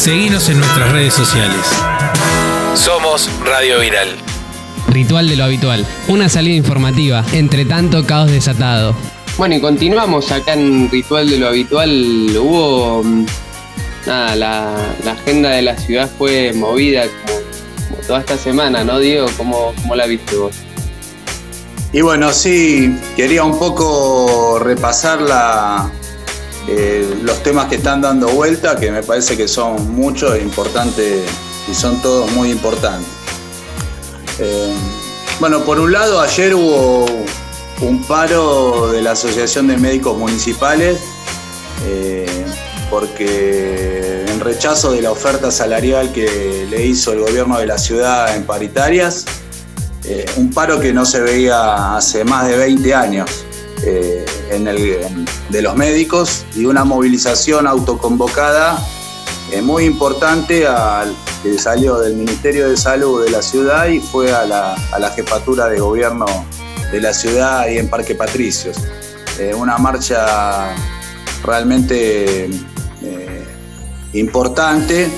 Seguinos en nuestras redes sociales. Somos Radio Viral. Ritual de lo habitual. Una salida informativa. Entre tanto caos desatado. Bueno, y continuamos acá en Ritual de lo habitual. Hubo. mm, Nada, la, la agenda de la ciudad fue movida como, como toda esta semana, ¿no, Diego? ¿Cómo, cómo la viste vos? Y bueno, sí, quería un poco repasar la, eh, los temas que están dando vuelta, que me parece que son muchos e importantes y son todos muy importantes. Eh, bueno, por un lado, ayer hubo un paro de la Asociación de Médicos Municipales eh, porque en rechazo de la oferta salarial que le hizo el gobierno de la ciudad en paritarias, un paro que no se veía hace más de 20 años eh, de los médicos y una movilización autoconvocada eh, muy importante al- que salió del Ministerio de Salud de la ciudad y fue a la, a la jefatura de gobierno de la ciudad y en Parque Patricios. Eh, una marcha realmente eh, importante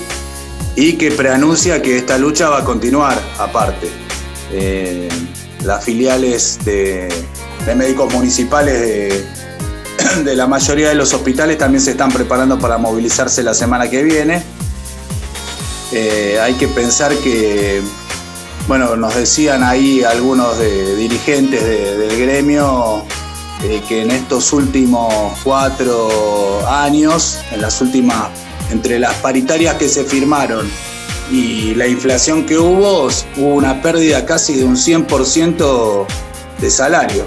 y que preanuncia que esta lucha va a continuar aparte. Las filiales de, de médicos municipales de, la mayoría de los hospitales también se están preparando para movilizarse la semana que viene. Eh, hay que pensar que, bueno, nos decían ahí algunos de- dirigentes de- del gremio eh, que en estos últimos cuatro años, en las últimas, entre las paritarias que se firmaron y la inflación que hubo, hubo una pérdida casi de un 100% de salario.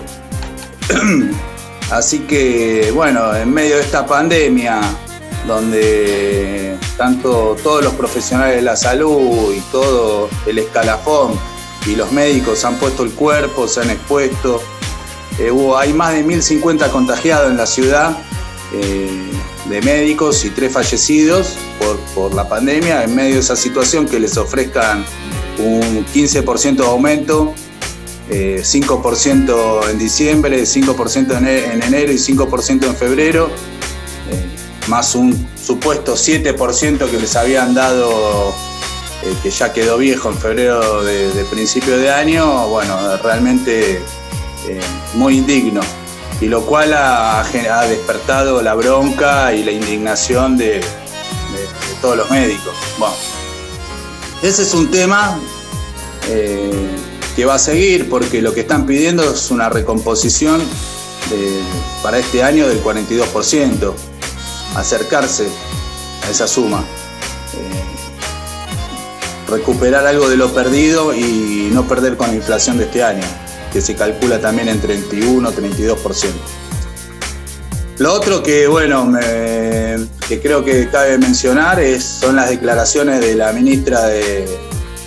Así que, bueno, en medio de esta pandemia, donde tanto todos los profesionales de la salud y todo el escalafón y los médicos han puesto el cuerpo, se han expuesto, eh, hay más de 1.050 contagiados en la ciudad eh, de médicos y tres fallecidos por, por la pandemia. En medio de esa situación que les ofrezcan un 15% de aumento, eh, 5% en diciembre, 5% en, e- en enero y 5% en febrero, eh, más un supuesto 7% que les habían dado, eh, que ya quedó viejo en febrero de, principio de año, bueno, realmente eh, muy indigno. Y lo cual ha, despertado la bronca y la indignación de, de- todos los médicos. Bueno, ese es un tema eh, que va a seguir porque lo que están pidiendo es una recomposición de- para este año del 42%, acercarse a esa suma. Eh, recuperar algo de lo perdido y no perder con la inflación de este año, que se calcula también en 31 32%. Lo otro que, bueno, que creo que cabe mencionar es, son las declaraciones de la ministra de,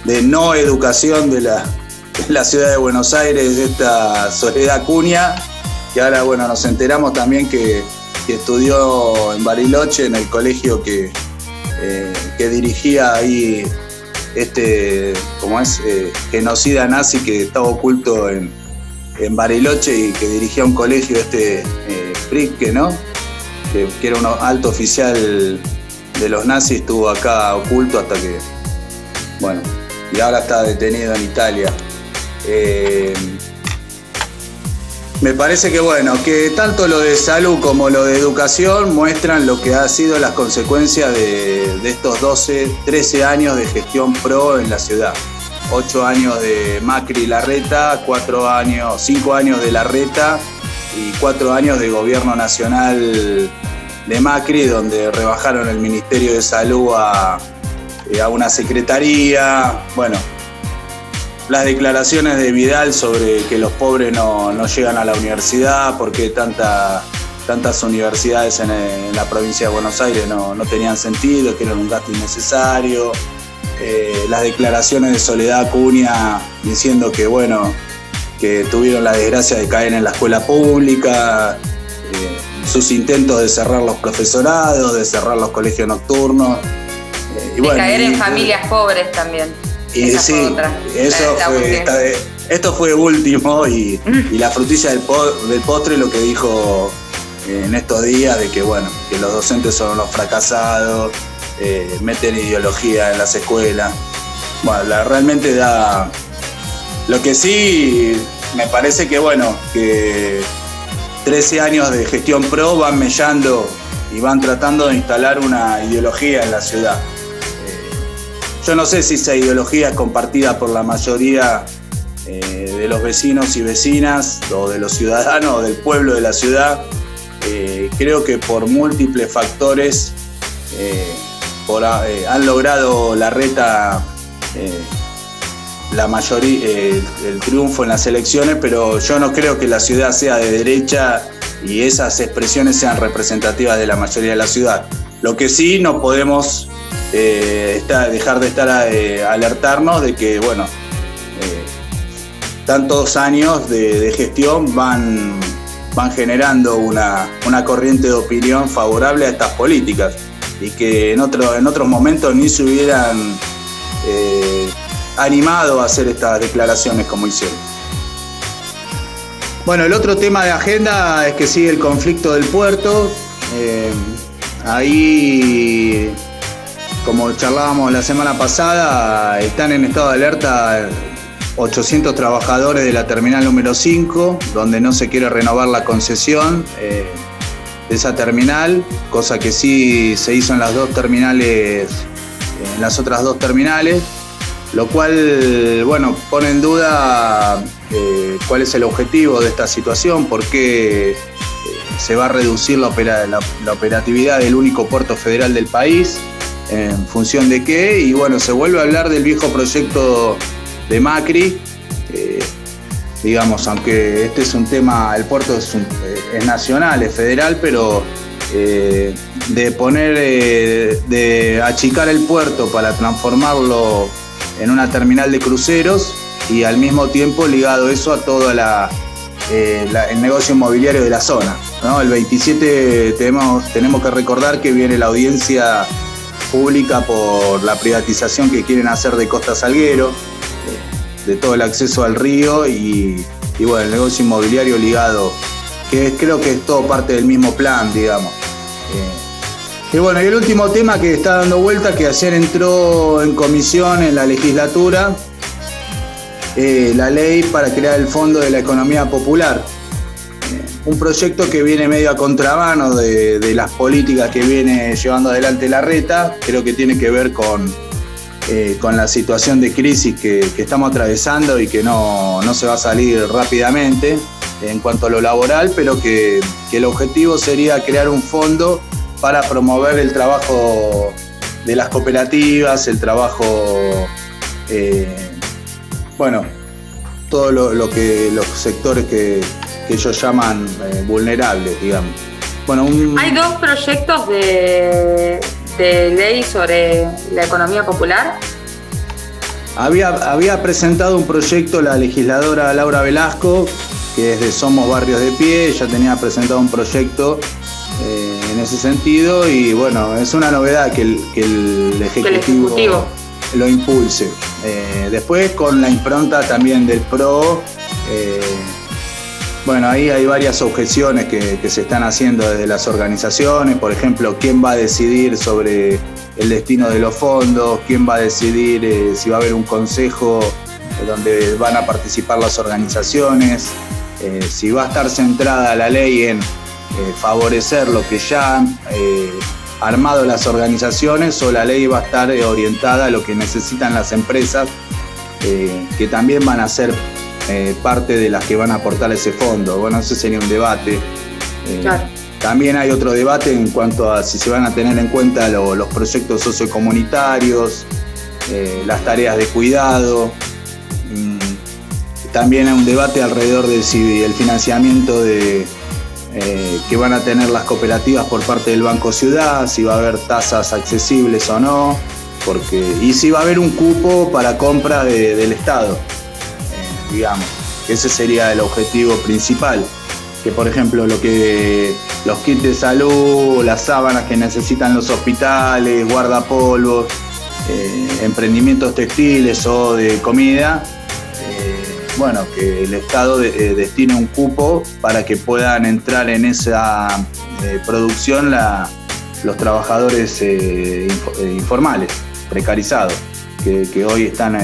de no educación de la, la ciudad de Buenos Aires, esta Soledad Cunha, que ahora, bueno, nos enteramos también que, estudió en Bariloche, en el colegio que, eh, que dirigía ahí este, como es, Eh, genocida nazi que estaba oculto en, en Bariloche y que dirigía un colegio, este eh, ¿no? Que era un alto oficial de los nazis, estuvo acá oculto hasta que, bueno, y ahora está detenido en Italia. Eh, me parece que bueno, que tanto lo de salud como lo de educación muestran lo que ha sido las consecuencias de, estos 12, 13 años de gestión pro en la ciudad. 8 años de Macri y Larreta, 4 años, 5 años de Larreta y 4 años de gobierno nacional de Macri, donde rebajaron el Ministerio de Salud a, eh, a una secretaría. Bueno, las declaraciones de Vidal sobre que los pobres no, no llegan a la universidad, porque tanta, tantas universidades en, en la provincia de Buenos Aires no, no tenían sentido, que eran un gasto innecesario. Eh, las declaraciones de Soledad Acuña diciendo que, bueno, que tuvieron la desgracia de caer en la escuela pública, eh, sus intentos de cerrar los profesorados, de cerrar los colegios nocturnos. eh, y de bueno, caer en y- familias pobres también. Y Esa fue sí, otra. eso La- fue, esta esto fue último y, y la frutilla del, po- del postre lo que dijo eh, en estos días de que bueno, que los docentes son los fracasados, eh, meten ideología en las escuelas. Bueno, la, realmente da... Lo que sí me parece que, bueno, que 13 años de gestión pro van mellando y van tratando de instalar una ideología en la ciudad. Eh, yo no sé si esa ideología es compartida por la mayoría eh, de los vecinos y vecinas, o de los ciudadanos, o del pueblo de la ciudad. Eh, creo que por múltiples factores han logrado la reta la mayoría, el triunfo en las elecciones, pero yo no creo que la ciudad sea de derecha y esas expresiones sean representativas de la mayoría de la ciudad. Lo que sí no podemos eh, dejar de estar eh, alertarnos de que, bueno, eh, tantos años de, gestión van, van generando una, corriente de opinión favorable a estas políticas y que en, otro, en otros momentos ni se hubieran animado a hacer estas declaraciones como hicieron. Bueno, el otro tema de agenda es que sigue el conflicto del puerto. Eh, ahí, como charlábamos la semana pasada, están en estado de alerta 800 trabajadores de la terminal número 5, donde no se quiere renovar la concesión eh, de esa terminal, cosa que sí se hizo en las dos terminales, en las otras dos terminales lo cual, bueno, pone en duda eh, cuál es el objetivo de esta situación, por qué eh, se va a reducir la, operatividad del único puerto federal del país, en función de qué, y bueno, se vuelve a hablar del viejo proyecto de Macri, eh, digamos, aunque este es un tema, el puerto es, es nacional, es federal, pero de poner, de achicar el puerto para transformarlo en una terminal de cruceros y al mismo tiempo ligado eso a todo eh, el negocio inmobiliario de la zona. El 27 tenemos, tenemos que recordar que viene la audiencia pública por la privatización que quieren hacer de Costa Salguero, de todo el acceso al río y, bueno, el negocio inmobiliario ligado, que creo que es todo parte del mismo plan, digamos. Eh, y bueno, y el último tema que está dando vuelta, que ayer entró en comisión en la legislatura, eh, la ley para crear el Fondo de la Economía Popular. Un proyecto que viene medio a contramano de, las políticas que viene llevando adelante la reta, creo que tiene que ver con, eh, con la situación de crisis que, estamos atravesando y que no, se va a salir rápidamente en cuanto a lo laboral, pero que, el objetivo sería crear un fondo para promover el trabajo de las cooperativas, el trabajo, eh, bueno, todo lo, los sectores que, ellos llaman eh, vulnerables, digamos. Bueno, Hay dos proyectos de, ley sobre la economía popular. Había, había presentado un proyecto la legisladora Laura Velasco, que es de Somos Barrios de Pie, ella tenía presentado un proyecto eh, en ese sentido y bueno, es una novedad que el, ejecutivo, lo impulse. Eh, después con la impronta también del PRO, eh, bueno, ahí hay varias objeciones que, se están haciendo desde las organizaciones, por ejemplo, quién va a decidir sobre el destino de los fondos, quién va a decidir si va a haber un consejo donde van a participar las organizaciones, si va a estar centrada la ley en eh, favorecer lo que ya han eh, armado las organizaciones o la ley va a estar eh, orientada a lo que necesitan las empresas, que también van a ser parte de las que van a aportar ese fondo. Bueno, ese sería un debate. También hay otro debate en cuanto a si se van a tener en cuenta los proyectos sociocomunitarios, las tareas de cuidado. Mm, también hay un debate alrededor de si el financiamiento de, eh, que van a tener las cooperativas por parte del Banco Ciudad, si va a haber tasas accesibles o no, porque, y si va a haber un cupo para compra del Estado, eh, digamos. Ese sería el objetivo principal. Que por ejemplo lo que los kits de salud, las sábanas que necesitan los hospitales, guardapolvos, eh, emprendimientos textiles o de comida, bueno, que el Estado eh, destine un cupo para que puedan entrar en esa eh, producción los trabajadores informales, precarizados, que, hoy están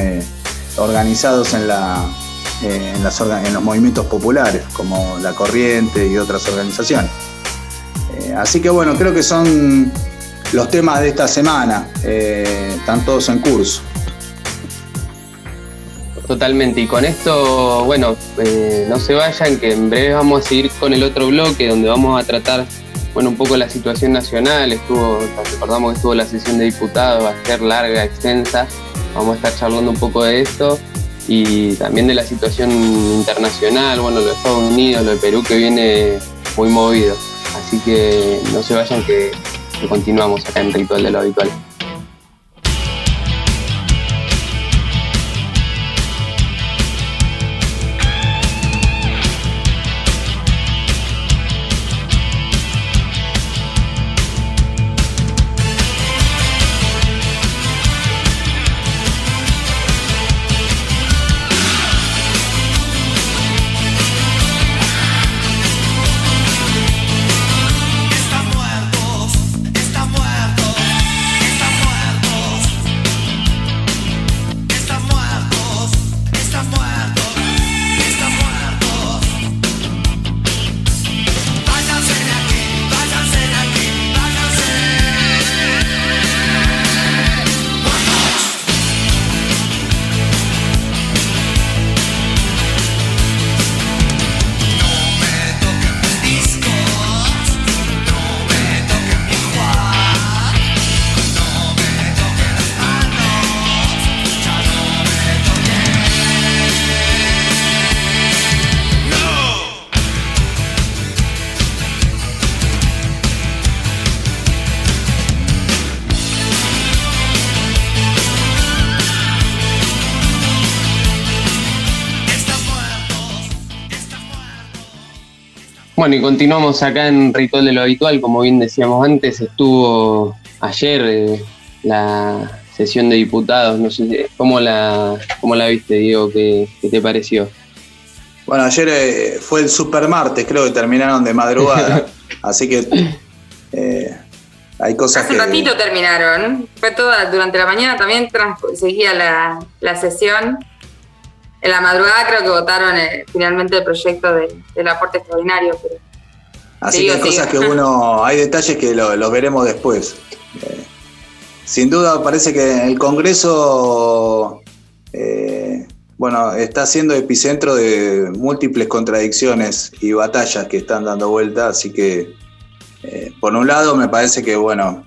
organizados en, la, en, las, en los movimientos populares, como La Corriente y otras organizaciones. así que bueno, creo que son los temas de esta semana, están todos en curso. Totalmente, y con esto, bueno, eh, no se vayan, que en breve vamos a seguir con el otro bloque donde vamos a tratar, bueno, un poco la situación nacional, estuvo, recordamos que estuvo la sesión de diputados, a ser larga, extensa, vamos a estar charlando un poco de esto y también de la situación internacional, bueno, lo de Estados Unidos, lo de Perú que viene muy movido, así que no se vayan que, que continuamos acá en Ritual de lo Habitual. Bueno, y continuamos acá en Ritual de lo Habitual, como bien decíamos antes, estuvo ayer eh, la sesión de diputados, no sé, ¿cómo la, cómo la viste, Diego? ¿Qué, te pareció? Bueno, ayer eh, fue el super martes, creo que terminaron de madrugada, así que eh, hay cosas Hace un ratito terminaron, fue toda, durante la mañana también seguía la, la sesión en la madrugada creo que votaron eh, finalmente el proyecto del aporte extraordinario. Así que hay cosas que uno, hay detalles que los veremos después. Eh, sin duda parece que el Congreso, eh, bueno, está siendo epicentro de múltiples contradicciones y batallas que están dando vuelta, así que por un lado me parece que, bueno,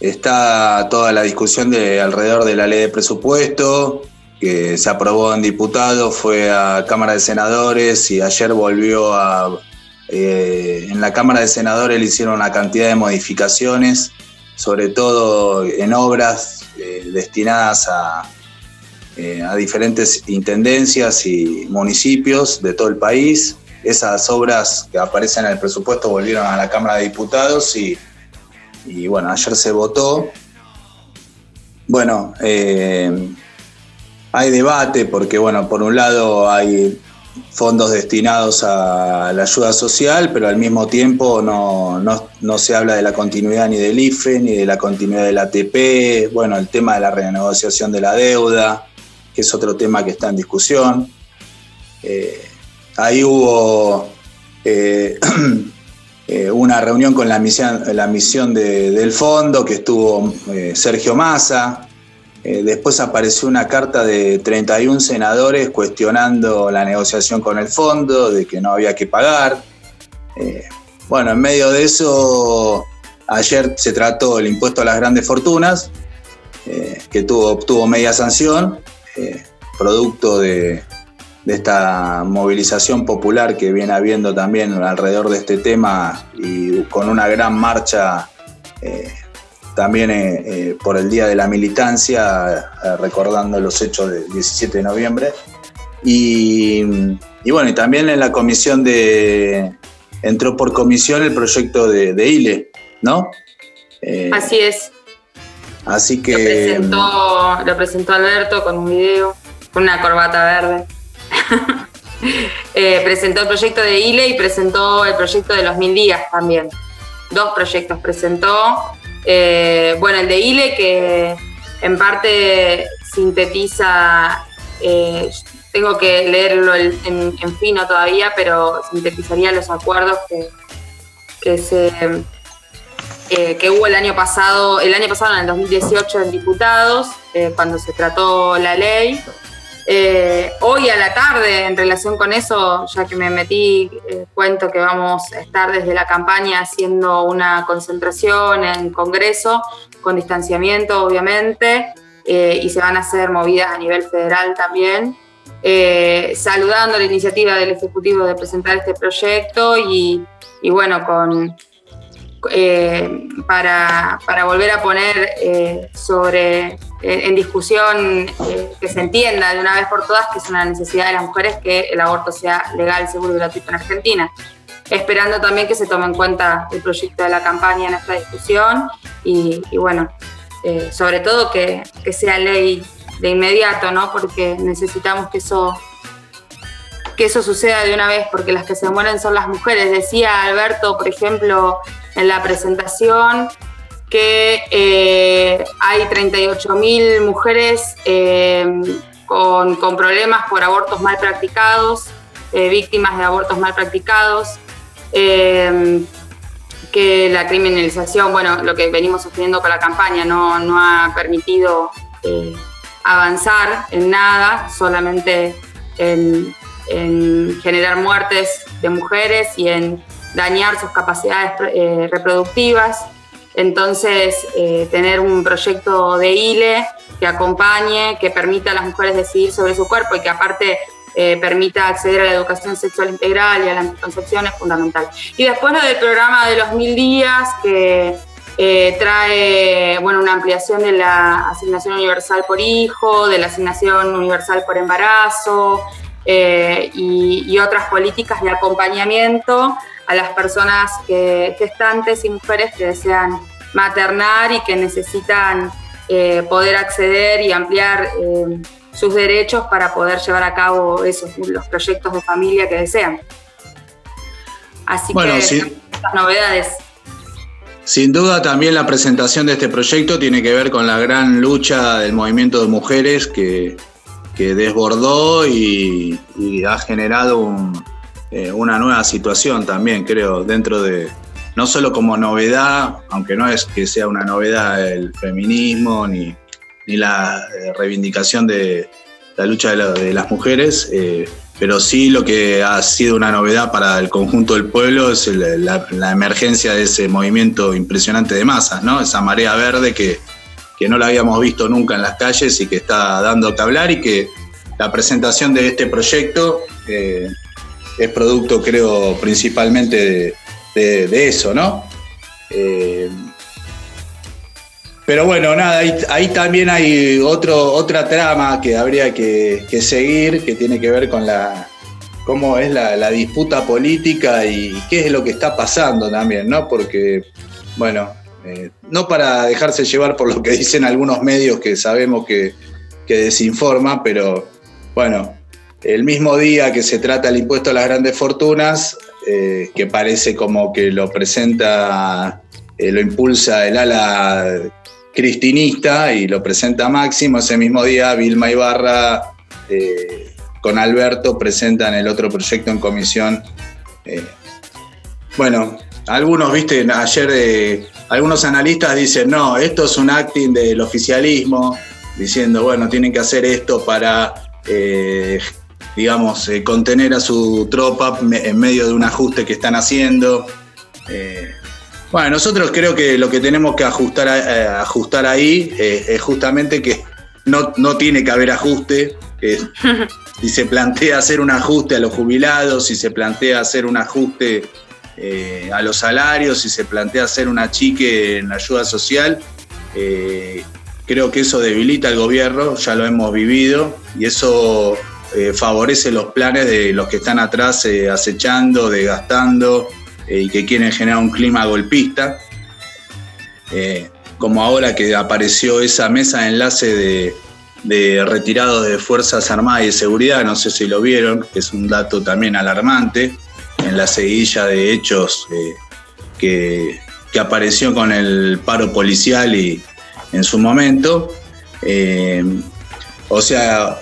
está toda la discusión de alrededor de la ley de presupuesto, que se aprobó en diputados, fue a Cámara de Senadores y ayer volvió a... Eh, en la Cámara de Senadores le hicieron una cantidad de modificaciones, sobre todo en obras eh, destinadas a, eh, a diferentes intendencias y municipios de todo el país. Esas obras que aparecen en el presupuesto volvieron a la Cámara de Diputados y, y bueno, ayer se votó. Bueno, hay debate porque, bueno, por un lado hay fondos destinados a la ayuda social, pero al mismo tiempo no, no, se habla de la continuidad ni del IFE, ni de la continuidad del ATP, bueno, el tema de la renegociación de la deuda, que es otro tema que está en discusión. Eh, ahí hubo eh, eh, una reunión con la misión, la misión del fondo, que estuvo Sergio Massa, eh, después apareció una carta de 31 senadores cuestionando la negociación con el fondo, de que no había que pagar. Eh, bueno, en medio de eso, ayer se trató el impuesto a las grandes fortunas, eh, que tuvo, obtuvo media sanción, producto de, de, esta movilización popular que viene habiendo también alrededor de este tema y con una gran marcha también eh, eh, por el Día de la Militancia, eh, recordando los hechos del 17 de noviembre. Y, bueno, y también en la comisión de, entró por comisión el proyecto de, ILE, ¿no? así es. Así que... Lo presentó, lo presentó Alberto con un video, con una corbata verde. presentó el proyecto de ILE y presentó el proyecto de los mil días también dos proyectos presentó. Eh, bueno, el de ILE que en parte sintetiza, eh, tengo que leerlo en, fino todavía, pero sintetizaría los acuerdos que, que se eh, que hubo el año pasado, el año pasado en el 2018 en diputados, cuando se trató la ley. Eh, hoy a la tarde, en relación con eso, ya que me metí, eh, cuento que vamos a estar desde la campaña haciendo una concentración en Congreso, con distanciamiento obviamente, eh, y se van a hacer movidas a nivel federal también, saludando la iniciativa del Ejecutivo de presentar este proyecto y, y bueno, con, eh, para, volver a poner eh, sobre, eh, en discusión que se entienda de una vez por todas que es una necesidad de las mujeres que el aborto sea legal, seguro y gratuito en Argentina. Esperando también que se tome en cuenta el proyecto de la campaña en esta discusión y, bueno, sobre todo que, que sea ley de inmediato, ¿no? Porque necesitamos que eso que eso suceda de una vez, porque las que se mueren son las mujeres. Decía Alberto, por ejemplo, en la presentación que eh, hay 38.000 mujeres eh, con, problemas por abortos mal practicados, eh, víctimas de abortos mal practicados, que la criminalización, bueno, lo que venimos sosteniendo con la campaña no, no ha permitido avanzar en nada, solamente en, en generar muertes de mujeres y en dañar sus capacidades eh, reproductivas. Entonces, eh, tener un proyecto de ILE que acompañe, que permita a las mujeres decidir sobre su cuerpo y que aparte eh, permita acceder a la educación sexual integral y a la anticoncepción es fundamental. Y después lo del programa de los mil días, que trae bueno, una ampliación de la asignación universal por hijo, de la asignación universal por embarazo y, y otras políticas de acompañamiento a las personas que, gestantes y mujeres que desean maternar y que necesitan eh, poder acceder y ampliar eh, sus derechos para poder llevar a cabo esos, los proyectos de familia que desean. Así que estas novedades. Sin duda también la presentación de este proyecto tiene que ver con la gran lucha del movimiento de mujeres que, desbordó y ha generado un, eh, una nueva situación también, creo, dentro de, no solo como novedad, aunque no es que sea una novedad el feminismo ni, la eh, reivindicación de la lucha de, las mujeres, eh, pero sí lo que ha sido una novedad para el conjunto del pueblo es la, emergencia de ese movimiento impresionante de masas, ¿no? Esa marea verde que, que no la habíamos visto nunca en las calles y que está dando que hablar y que la presentación de este proyecto es producto, creo, principalmente de, eso, ¿no? Eh, pero bueno, nada, ahí, también hay otro, otra trama que habría que, seguir, que tiene que ver con la cómo es la, disputa política y qué es lo que está pasando también, ¿no? Porque, bueno, eh, no para dejarse llevar por lo que dicen algunos medios que sabemos que, que desinforman, pero bueno, el mismo día que se trata el impuesto a las grandes fortunas, eh, que parece como que lo presenta, eh, lo impulsa el ala cristinista y lo presenta Máximo, ese mismo día Vilma Ibarra eh, con Alberto presentan el otro proyecto en comisión. bueno, algunos, viste, ayer algunos analistas dicen, no, esto es un acting del oficialismo, diciendo, bueno, tienen que hacer esto para digamos, eh, contener a su tropa en medio de un ajuste que están haciendo. Eh, bueno, nosotros creo que lo que tenemos que ajustar, eh, ajustar ahí es justamente que no, no, tiene que haber ajuste. si se plantea hacer un ajuste a los jubilados, si se plantea hacer un ajuste a los salarios, si se plantea hacer una chique en la ayuda social, creo que eso debilita al gobierno, ya lo hemos vivido, y eso eh, favorece los planes de los que están atrás eh, acechando, desgastando eh, y que quieren generar un clima golpista. como ahora que apareció esa mesa de enlace de, retirados de Fuerzas Armadas y de Seguridad, no sé si lo vieron, que es un dato también alarmante, en la seguilla de hechos que, que apareció con el paro policial y en su momento. O sea,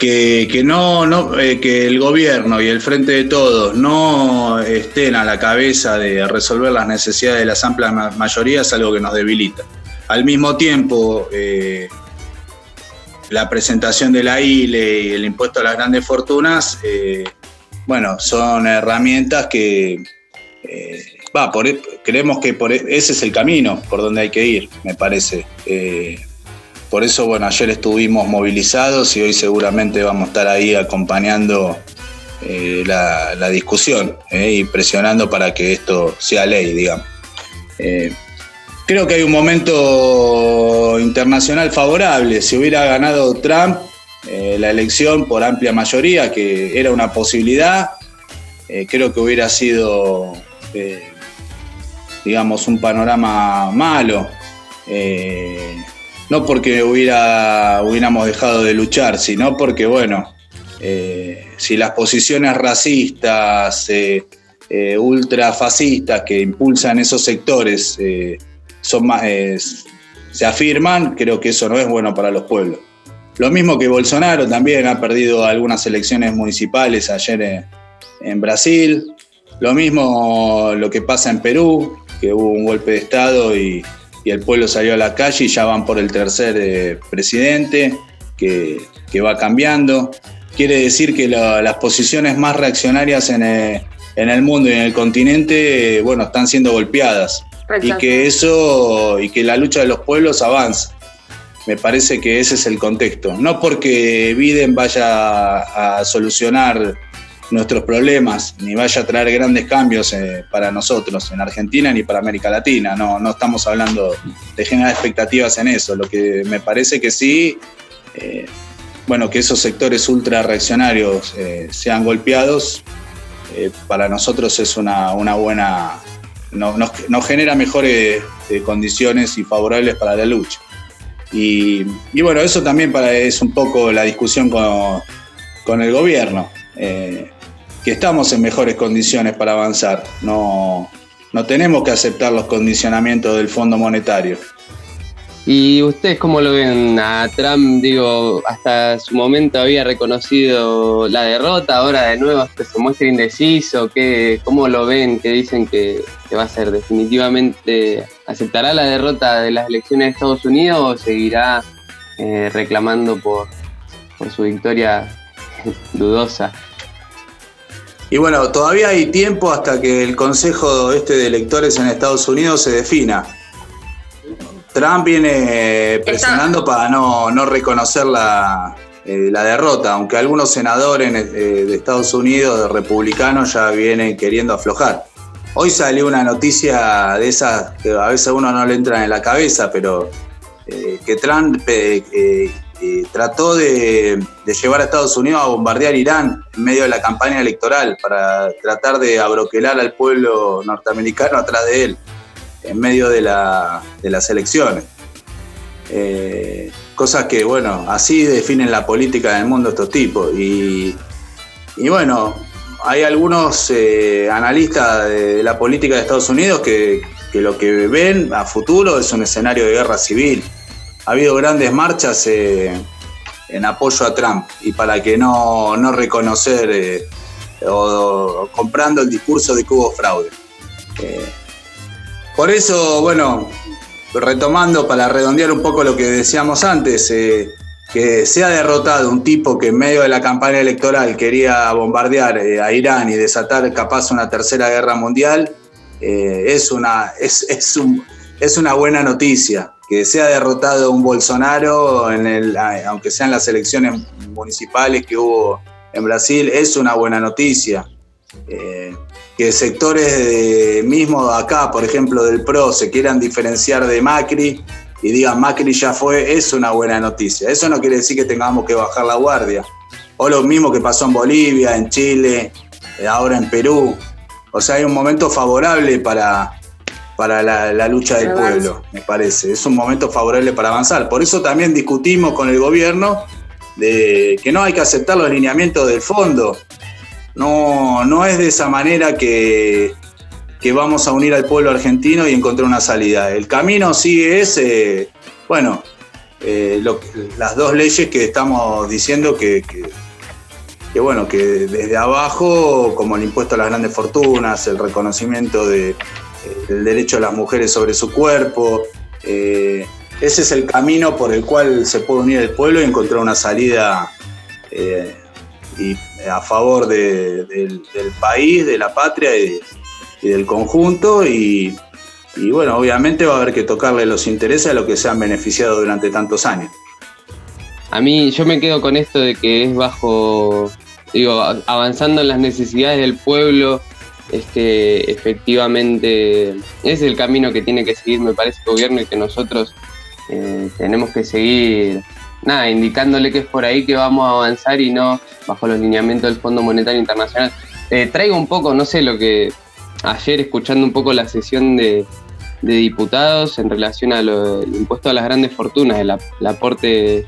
que, no, no eh, que el gobierno y el frente de todos no estén a la cabeza de resolver las necesidades de las amplias mayorías es algo que nos debilita. Al mismo tiempo, eh, la presentación de la ILE y el impuesto a las grandes fortunas, eh, bueno, son herramientas que va, por, e, creemos que por, e, ese es el camino por donde hay que ir, me parece. Por eso, bueno, ayer estuvimos movilizados y hoy seguramente vamos a estar ahí acompañando eh, la, discusión eh, y presionando para que esto sea ley, digamos. Eh, creo que hay un momento internacional favorable. Si hubiera ganado Trump la elección por amplia mayoría, que era una posibilidad, creo que hubiera sido, digamos, un panorama malo no porque hubiera, hubiéramos dejado de luchar, sino porque, bueno, eh, si las posiciones racistas, eh, eh, ultrafascistas que impulsan esos sectores son más, se afirman, creo que eso no es bueno para los pueblos. Lo mismo que Bolsonaro también ha perdido algunas elecciones municipales ayer en Brasil. Lo mismo lo que pasa en Perú, que hubo un golpe de Estado y, y el pueblo salió a la calle y ya van por el tercer eh, presidente que, va cambiando. Quiere decir que las posiciones más reaccionarias en el, mundo y en el continente, eh, bueno, están siendo golpeadas. Y que eso, y que la lucha de los pueblos avanza. Me parece que ese es el contexto. No porque Biden vaya a solucionar nuestros problemas, ni vaya a traer grandes cambios eh, para nosotros en Argentina ni para América Latina. No, no estamos hablando de generar expectativas en eso. Lo que me parece que sí, eh, bueno, que esos sectores ultra reaccionarios eh, sean golpeados, para nosotros es una, buena, nos, genera mejores condiciones y favorables para la lucha. Y, bueno, eso también para, es un poco la discusión con, con el gobierno que estamos en mejores condiciones para avanzar. No, no tenemos que aceptar los condicionamientos del Fondo Monetario. ¿Y ustedes cómo lo ven a Trump? Digo, hasta su momento había reconocido la derrota, ahora de nuevo se muestra indeciso. ¿Qué, ¿Cómo lo ven? ¿Qué dicen que, va a ser? ¿Definitivamente aceptará la derrota de las elecciones de Estados Unidos o seguirá eh, reclamando por, por su victoria dudosa? Y bueno, todavía hay tiempo hasta que el Consejo este de Electores en Estados Unidos se defina. Trump viene presionando para no, reconocer la, eh, la, derrota, aunque algunos senadores eh, de Estados Unidos, republicanos, ya vienen queriendo aflojar. Hoy salió una noticia de esas que a veces a uno no le entra en la cabeza, pero eh, que Trump trató de, llevar a Estados Unidos a bombardear Irán en medio de la campaña electoral para tratar de abroquelar al pueblo norteamericano atrás de él, en medio de, las elecciones. Eh, cosas que, bueno, así definen la política del mundo estos tipos. Y, bueno, hay algunos eh, analistas de, la política de Estados Unidos que lo que ven a futuro es un escenario de guerra civil ha habido grandes marchas eh, en apoyo a Trump y para que no, reconocer eh, o, comprando el discurso de que hubo fraude. Eh, por eso, bueno, retomando para redondear un poco lo que decíamos antes, que se ha derrotado un tipo que en medio de la campaña electoral quería bombardear a Irán y desatar capaz una tercera guerra mundial, es, una, es, es una buena noticia que sea derrotado un Bolsonaro, en aunque sean las elecciones municipales que hubo en Brasil, es una buena noticia. Eh, que sectores de, mismo acá, por ejemplo, del PRO, se quieran diferenciar de Macri y digan Macri ya fue, es una buena noticia. Eso no quiere decir que tengamos que bajar la guardia. O lo mismo que pasó en Bolivia, en Chile, eh, ahora en Perú. O sea, hay un momento favorable para, para la, lucha del pueblo, me parece. Es un momento favorable para avanzar. Por eso también discutimos con el gobierno de que no hay que aceptar los lineamientos del fondo. No, no es de esa manera que, que vamos a unir al pueblo argentino y encontrar una salida. El camino sí es, eh, bueno, eh, las dos leyes que estamos diciendo que, que, bueno, que desde abajo, como el impuesto a las grandes fortunas, el reconocimiento de, del derecho de las mujeres sobre su cuerpo, ese es el camino por el cual se puede unir el pueblo y encontrar una salida y a favor del, país, de la patria y, del conjunto y, bueno, obviamente va a haber que tocarle los intereses a los que se han beneficiado durante tantos años. A mí yo me quedo con esto de que es bajo, digo, avanzando en las necesidades del pueblo, es que efectivamente es el camino que tiene que seguir, me parece, el gobierno y que nosotros eh, tenemos que seguir nada, indicándole que es por ahí que vamos a avanzar y no bajo los lineamientos del Fondo Monetario Internacional. Eh, traigo un poco, no sé, lo que ayer escuchando un poco la sesión de, diputados en relación al impuesto a las grandes fortunas, el, aporte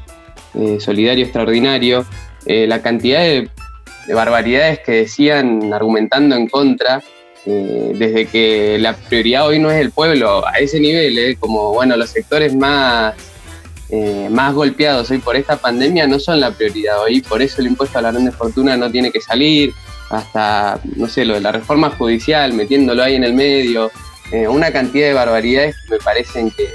eh, solidario extraordinario, la cantidad de, barbaridades que decían argumentando en contra, desde que la prioridad hoy no es el pueblo, a ese nivel, como bueno, los sectores más eh, más golpeados hoy por esta pandemia no son la prioridad hoy, por eso el impuesto a la grande fortuna no tiene que salir, hasta, no sé, lo de la reforma judicial, metiéndolo ahí en el medio, eh, una cantidad de barbaridades que me parecen que,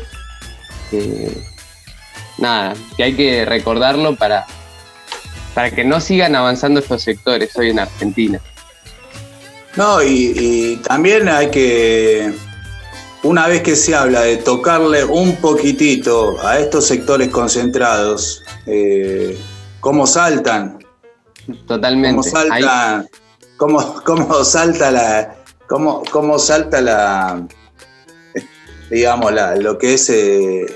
nada, que hay que recordarlo para, para que no sigan avanzando estos sectores hoy en Argentina. No, y también hay que una vez que se habla de tocarle un poquitito a estos sectores concentrados, eh, ¿cómo saltan? Totalmente. ¿Cómo salta, cómo, salta la... Cómo, cómo salta la... digamos, lo que es eh,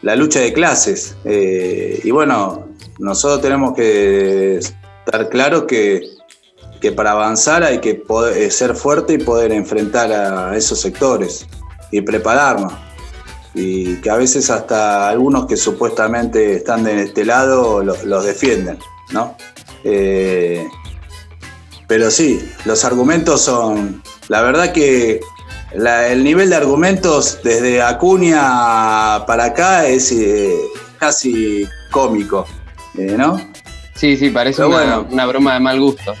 la lucha de clases. Eh, y bueno, nosotros tenemos que estar claros que, que para avanzar hay que poder, ser fuerte y poder enfrentar a esos sectores y prepararnos. Y que a veces hasta algunos que supuestamente están de este lado los defienden, ¿no? Eh, pero sí, los argumentos son, la verdad que el nivel de argumentos desde Acuña para acá es eh, casi cómico, eh, ¿no? Sí, sí, parece una, una, broma de mal gusto.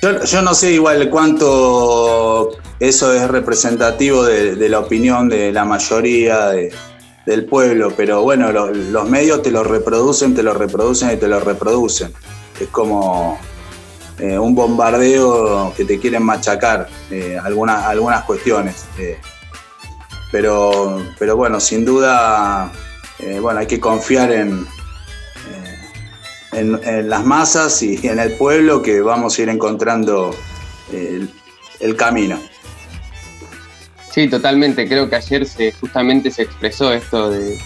Yo, yo, no sé igual cuánto eso es representativo de, la opinión de la mayoría del pueblo, pero bueno, los medios te lo reproducen, te lo reproducen y te lo reproducen. Es como eh, un bombardeo que te quieren machacar eh, algunas, algunas cuestiones. Eh. pero, pero bueno, sin duda, bueno, hay que confiar en, en, las masas y en el pueblo que vamos a ir encontrando el camino. Sí, totalmente. Creo que ayer se, justamente se expresó esto de,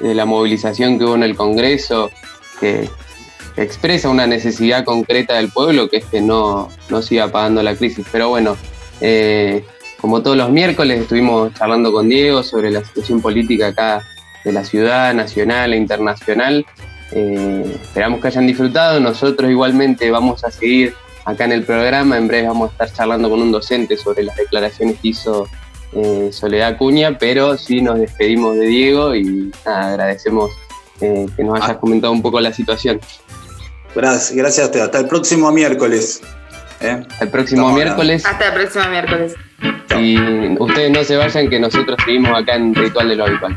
la movilización que hubo en el Congreso, que expresa una necesidad concreta del pueblo, que es que no, no siga pagando la crisis. Pero bueno, eh, como todos los miércoles estuvimos charlando con Diego sobre la situación política acá de la ciudad, nacional e internacional. Eh, esperamos que hayan disfrutado. Nosotros igualmente vamos a seguir acá en el programa. En breve vamos a estar charlando con un docente sobre las declaraciones que hizo eh, Soledad Cuña, pero sí nos despedimos de Diego y agradecemos eh, que nos hayas ah. comentado un poco la situación. Gracias, gracias a usted. Hasta el próximo miércoles. ¿eh? El próximo miércoles. Hasta el próximo miércoles. Y ustedes no se vayan, que nosotros seguimos acá en Ritual de lo Habitual.